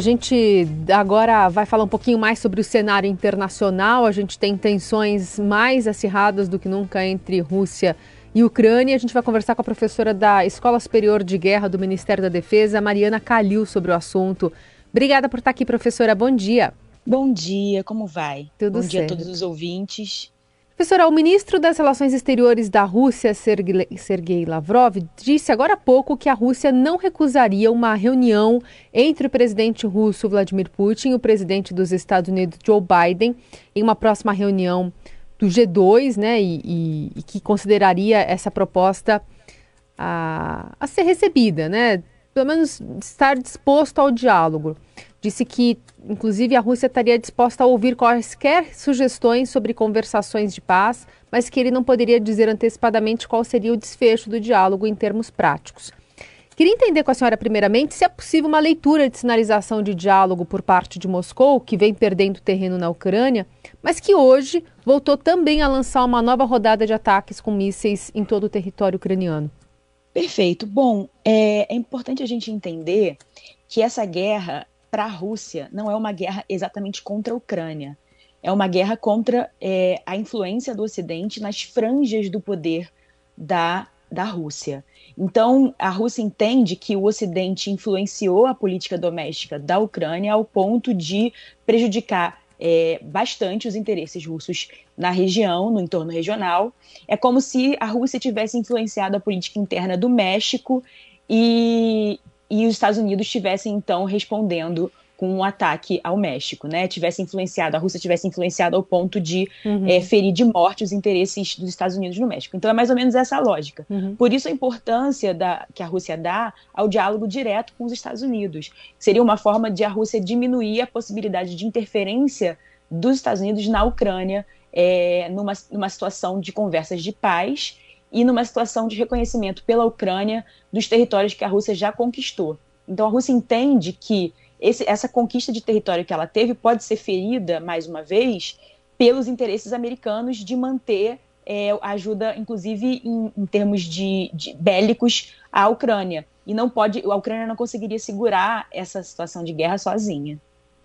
A gente agora vai falar um pouquinho mais sobre o cenário internacional. A gente tem tensões mais acirradas do que nunca entre Rússia e Ucrânia. A gente vai conversar com a professora da Escola Superior de Guerra do Ministério da Defesa, Mariana Calil, sobre o assunto. Obrigada por estar aqui, professora. Bom dia. Bom dia, como vai? Tudo Bom certo. dia a todos os ouvintes. Professora, o ministro das Relações Exteriores da Rússia, Sergei Lavrov, disse agora há pouco que a Rússia não recusaria uma reunião entre o presidente russo Vladimir Putin e o presidente dos Estados Unidos Joe Biden em uma próxima reunião do G2, né, e, e, e que consideraria essa proposta a, a ser recebida, né, pelo menos estar disposto ao diálogo. Disse que, inclusive, a Rússia estaria disposta a ouvir quaisquer sugestões sobre conversações de paz, mas que ele não poderia dizer antecipadamente qual seria o desfecho do diálogo em termos práticos. Queria entender com a senhora, primeiramente, se é possível uma leitura de sinalização de diálogo por parte de Moscou, que vem perdendo terreno na Ucrânia, mas que hoje voltou também a lançar uma nova rodada de ataques com mísseis em todo o território ucraniano. Perfeito. Bom, é, é importante a gente entender que essa guerra para a Rússia não é uma guerra exatamente contra a Ucrânia. É uma guerra contra é, a influência do Ocidente nas franjas do poder da, da Rússia. Então, a Rússia entende que o Ocidente influenciou a política doméstica da Ucrânia ao ponto de prejudicar é, bastante os interesses russos na região, no entorno regional. É como se a Rússia tivesse influenciado a política interna do México e, e os Estados Unidos estivessem então respondendo com um ataque ao México, né? Tivesse influenciado, a Rússia tivesse influenciado ao ponto de uhum. é, ferir de morte os interesses dos Estados Unidos no México. Então é mais ou menos essa a lógica. Uhum. Por isso a importância da, que a Rússia dá ao diálogo direto com os Estados Unidos. Seria uma forma de a Rússia diminuir a possibilidade de interferência dos Estados Unidos na Ucrânia é, numa, numa situação de conversas de paz e numa situação de reconhecimento pela Ucrânia dos territórios que a Rússia já conquistou. Então a Rússia entende que esse, essa conquista de território que ela teve pode ser ferida, mais uma vez, pelos interesses americanos de manter é, ajuda, inclusive em, em termos de, de, bélicos, à Ucrânia. E não pode, a Ucrânia não conseguiria segurar essa situação de guerra sozinha.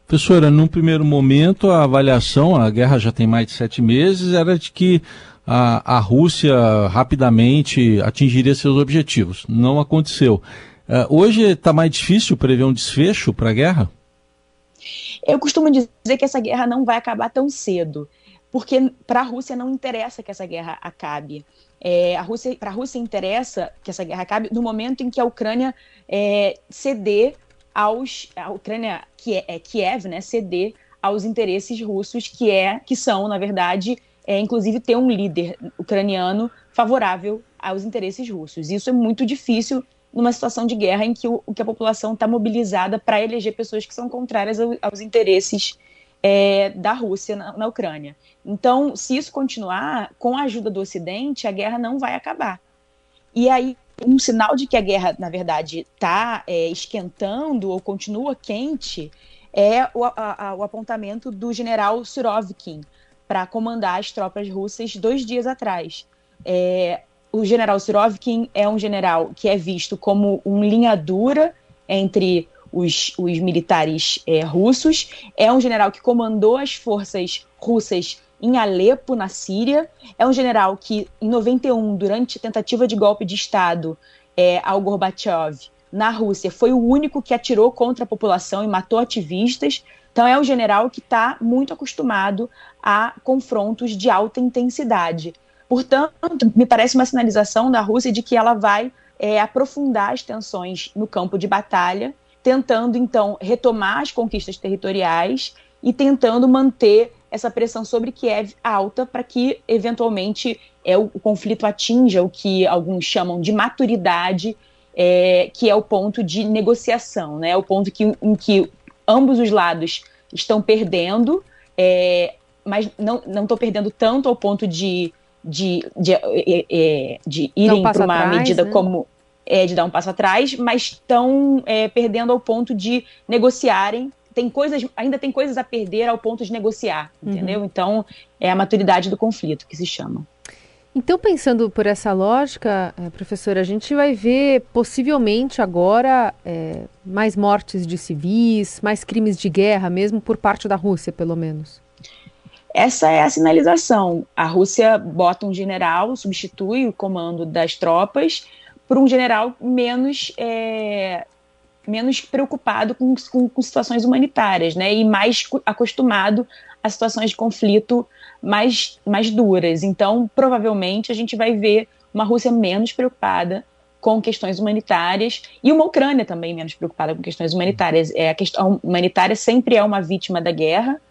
Professora, num primeiro momento, a avaliação, a guerra já tem mais de sete meses, era de que a, a Rússia rapidamente atingiria seus objetivos. Não aconteceu. Uh, hoje está mais difícil prever um desfecho para a guerra? Eu costumo dizer que essa guerra não vai acabar tão cedo, porque para a Rússia não interessa que essa guerra acabe. É, para a Rússia interessa que essa guerra acabe no momento em que a Ucrânia é, ceder aos a Ucrânia que é, é Kiev, né, ceder aos interesses russos que é que são na verdade é, inclusive ter um líder ucraniano favorável aos interesses russos. Isso é muito difícil numa situação de guerra em que, o, que a população está mobilizada para eleger pessoas que são contrárias ao, aos interesses é, da Rússia na, na, Ucrânia. Então, se isso continuar, com a ajuda do Ocidente, a guerra não vai acabar. E aí, um sinal de que a guerra, na verdade, está é, esquentando ou continua quente é o, a, o apontamento do general Surovkin para comandar as tropas russas dois dias atrás. É, o general Surovkin é um general que é visto como um linha dura entre os, os militares é, russos, é um general que comandou as forças russas em Alepo, na Síria, é um general que, em 91, durante tentativa de golpe de Estado é, ao Gorbachev na Rússia, foi o único que atirou contra a população e matou ativistas. Então, é um general que está muito acostumado a confrontos de alta intensidade. Portanto, me parece uma sinalização da Rússia de que ela vai é, aprofundar as tensões no campo de batalha, tentando então retomar as conquistas territoriais e tentando manter essa pressão sobre Kiev alta para que eventualmente é, o, o, conflito atinja o que alguns chamam de maturidade, é, que é o ponto de negociação, né? É o ponto que, em que ambos os lados estão perdendo, é, mas não estão perdendo tanto ao ponto de de, de, de, é, de irem para uma atrás, medida né? como é, de dar um passo atrás, mas estão é, perdendo ao ponto de negociarem. Tem coisas, ainda tem coisas a perder ao ponto de negociar, uhum. entendeu? Então é a maturidade do conflito que se chama. Então, pensando por essa lógica, é, professora, a gente vai ver possivelmente agora é, mais mortes de civis, mais crimes de guerra, mesmo por parte da Rússia, pelo menos. Essa é a sinalização. A Rússia bota um general, substitui o comando das tropas por um general menos é, menos preocupado com, com, com, situações humanitárias, né? E mais acostumado a situações de conflito mais, mais duras. Então, provavelmente, a gente vai ver uma Rússia menos preocupada com questões humanitárias e uma Ucrânia também menos preocupada com questões humanitárias. É, a questão humanitária sempre é uma vítima da guerra,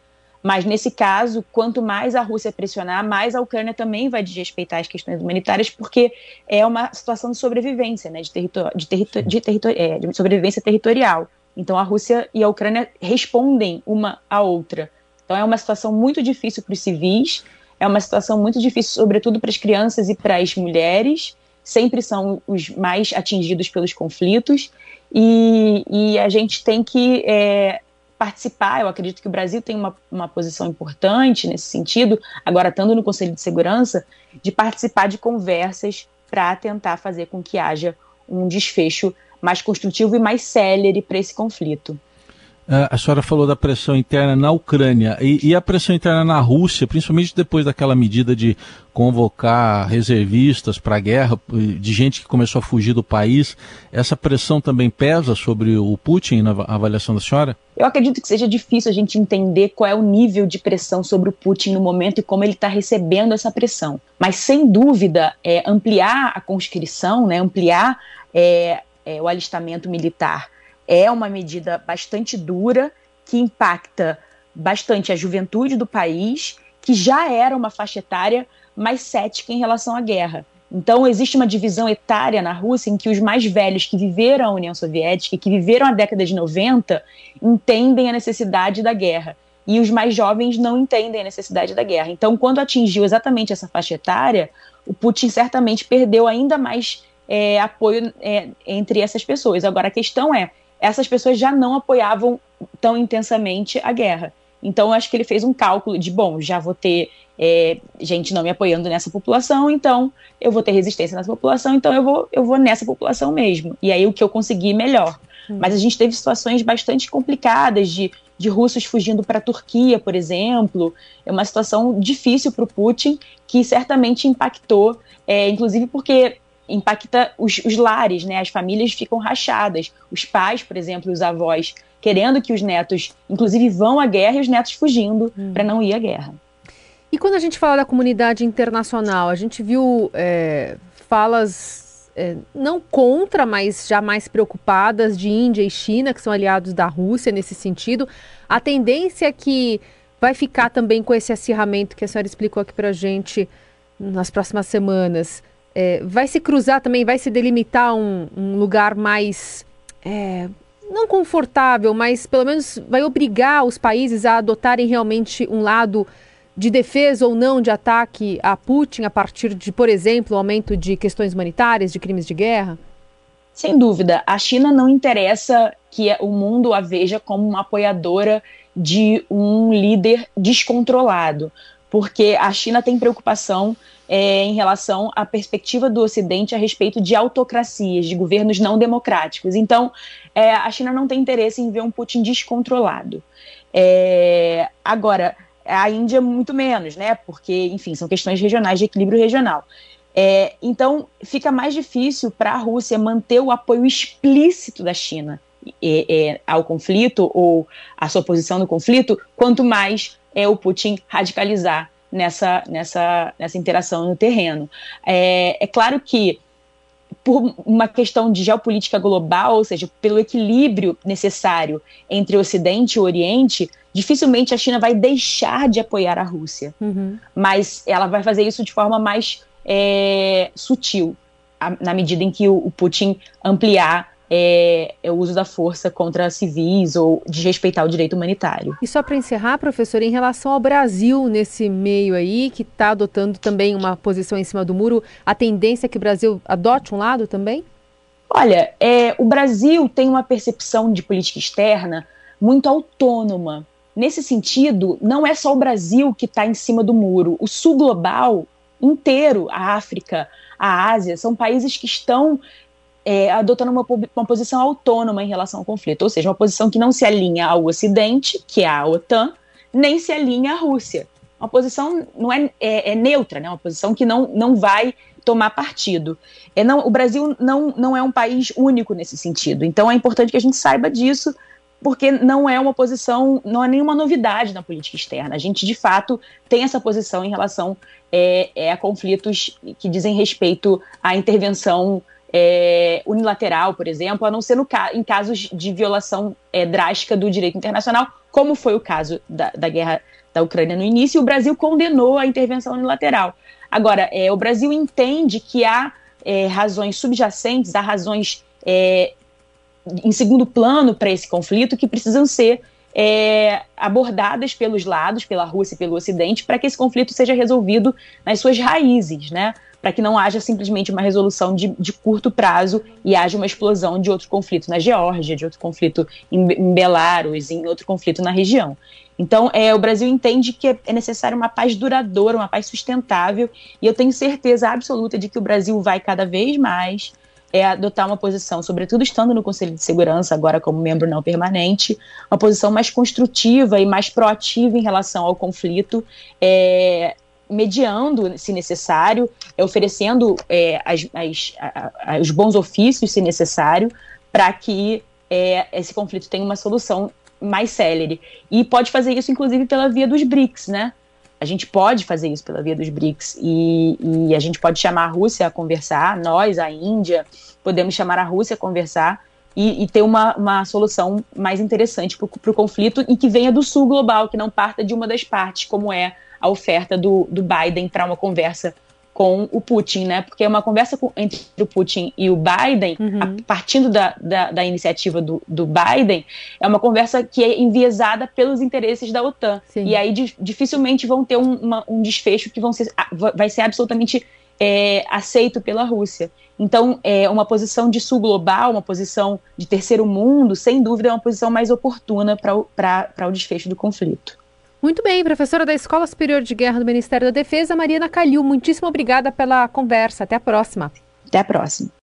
mas nesse caso, quanto mais a Rússia pressionar, mais a Ucrânia também vai desrespeitar as questões humanitárias, porque é uma situação de sobrevivência, né, de, território, de, território, de, é, de sobrevivência territorial. Então a Rússia e a Ucrânia respondem uma à outra. Então é uma situação muito difícil para os civis, é uma situação muito difícil, sobretudo para as crianças e para as mulheres, sempre são os mais atingidos pelos conflitos, e, e a gente tem que é, participar. Eu acredito que o Brasil tem uma, uma posição importante nesse sentido, agora estando no Conselho de Segurança, de participar de conversas para tentar fazer com que haja um desfecho mais construtivo e mais célere para esse conflito. É, a senhora falou da pressão interna na Ucrânia e, e, a pressão interna na Rússia, principalmente depois daquela medida de convocar reservistas para a guerra, de gente que começou a fugir do país. Essa pressão também pesa sobre o Putin na avaliação da senhora? Eu acredito que seja difícil a gente entender qual é o nível de pressão sobre o Putin no momento e como ele está recebendo essa pressão. Mas, sem dúvida, é, ampliar a conscrição, né, ampliar é, é, o alistamento militar é uma medida bastante dura que impacta bastante a juventude do país, que já era uma faixa etária mais cética em relação à guerra. Então, existe uma divisão etária na Rússia em que os mais velhos que viveram a União Soviética, que viveram a década de 90, entendem a necessidade da guerra. E os mais jovens não entendem a necessidade da guerra. Então, quando atingiu exatamente essa faixa etária, o Putin certamente perdeu ainda mais é, apoio é, entre essas pessoas. Agora, a questão é: essas pessoas já não apoiavam tão intensamente a guerra. Então, eu acho que ele fez um cálculo de, bom, já vou ter é, gente não me apoiando nessa população, então eu vou ter resistência nessa população, então eu vou, eu vou nessa população mesmo. E aí o que eu conseguir melhor. Hum. Mas a gente teve situações bastante complicadas de, de russos fugindo para a Turquia, por exemplo. É uma situação difícil para o Putin, que certamente impactou, é, inclusive porque impacta os, os, lares, né? As famílias ficam rachadas. Os pais, por exemplo, os avós, querendo que os netos, inclusive, vão à guerra e os netos fugindo hum. para não ir à guerra. E quando a gente fala da comunidade internacional, a gente viu é, falas é, não contra, mas já mais preocupadas de Índia e China, que são aliados da Rússia nesse sentido. A tendência é que vai ficar também com esse acirramento que a senhora explicou aqui para a gente nas próximas semanas é, vai se cruzar também, vai se delimitar um, um lugar mais. É, não confortável, mas pelo menos vai obrigar os países a adotarem realmente um lado de defesa ou não de ataque a Putin a partir de, por exemplo, o aumento de questões humanitárias, de crimes de guerra? Sem dúvida. A China não interessa que o mundo a veja como uma apoiadora de um líder descontrolado, porque a China tem preocupação é, em relação à perspectiva do Ocidente a respeito de autocracias, de governos não democráticos. Então, é, a China não tem interesse em ver um Putin descontrolado. É, agora, a Índia muito menos, né? Porque, enfim, são questões regionais de equilíbrio regional. É, então, fica mais difícil para a Rússia manter o apoio explícito da China é, ao conflito ou a sua posição no conflito, quanto mais é o Putin radicalizar nessa, nessa, nessa interação no terreno. É, é claro que por uma questão de geopolítica global, ou seja, pelo equilíbrio necessário entre o Ocidente e o Oriente, dificilmente a China vai deixar de apoiar a Rússia. Uhum. Mas ela vai fazer isso de forma mais é, sutil, a, na medida em que o, o Putin ampliar é, é, o uso da força contra civis ou desrespeitar o direito humanitário. E só para encerrar, professor, em relação ao Brasil nesse meio aí, que está adotando também uma posição em cima do muro, a tendência é que o Brasil adote um lado também? Olha, é, o Brasil tem uma percepção de política externa muito autônoma. Nesse sentido, não é só o Brasil que está em cima do muro. O sul global inteiro, a África, a Ásia, são países que estão é, adotando uma, uma, posição autônoma em relação ao conflito, ou seja, uma posição que não se alinha ao Ocidente, que é a OTAN, nem se alinha à Rússia. Uma posição não é, é, é neutra, né? uma posição que não, não vai tomar partido. É, não, o Brasil não, não é um país único nesse sentido, então é importante que a gente saiba disso, porque não é uma posição, não é nenhuma novidade na política externa. A gente, de fato, tem essa posição em relação é, é, a conflitos que dizem respeito à intervenção é, unilateral, por exemplo, a não ser no, em casos de violação é, drástica do direito internacional, como foi o caso da, da, guerra da Ucrânia no início, e o Brasil condenou a intervenção unilateral. Agora, é, o Brasil entende que há é, razões subjacentes, há razões é, em segundo plano para esse conflito que precisam ser é, abordadas pelos lados, pela Rússia e pelo Ocidente, para que esse conflito seja resolvido nas suas raízes, né? Para que não haja simplesmente uma resolução de, de, curto prazo e haja uma explosão de outro conflito na Geórgia, de outro conflito em, em Belarus, em outro conflito na região. Então, é, o Brasil entende que é necessária uma paz duradoura, uma paz sustentável, e eu tenho certeza absoluta de que o Brasil vai cada vez mais é, adotar uma posição, sobretudo estando no Conselho de Segurança, agora como membro não permanente, uma posição mais construtiva e mais proativa em relação ao conflito, é, mediando, se necessário, oferecendo é, as, as, a, a, os bons ofícios, se necessário, para que é, esse conflito tenha uma solução mais célere. E pode fazer isso, inclusive, pela via dos BRICS, né? A gente pode fazer isso pela via dos BRICS e, e a gente pode chamar a Rússia a conversar, nós, a Índia, podemos chamar a Rússia a conversar e, e ter uma, uma solução mais interessante para o conflito e que venha do sul global, que não parta de uma das partes, como é a oferta do, do Biden para uma conversa com o Putin, né? Porque é uma conversa com, entre o Putin e o Biden, uhum. a, partindo da, da, da iniciativa do, do, Biden, é uma conversa que é enviesada pelos interesses da OTAN. Sim. E aí di, dificilmente vão ter um, uma, um desfecho que vão ser, vai ser absolutamente é, aceito pela Rússia. Então, é uma posição de sul global, uma posição de terceiro mundo, sem dúvida, é uma posição mais oportuna para o desfecho do conflito. Muito bem, professora da Escola Superior de Guerra do Ministério da Defesa, Mariana Calil, muitíssimo obrigada pela conversa. Até a próxima. Até a próxima.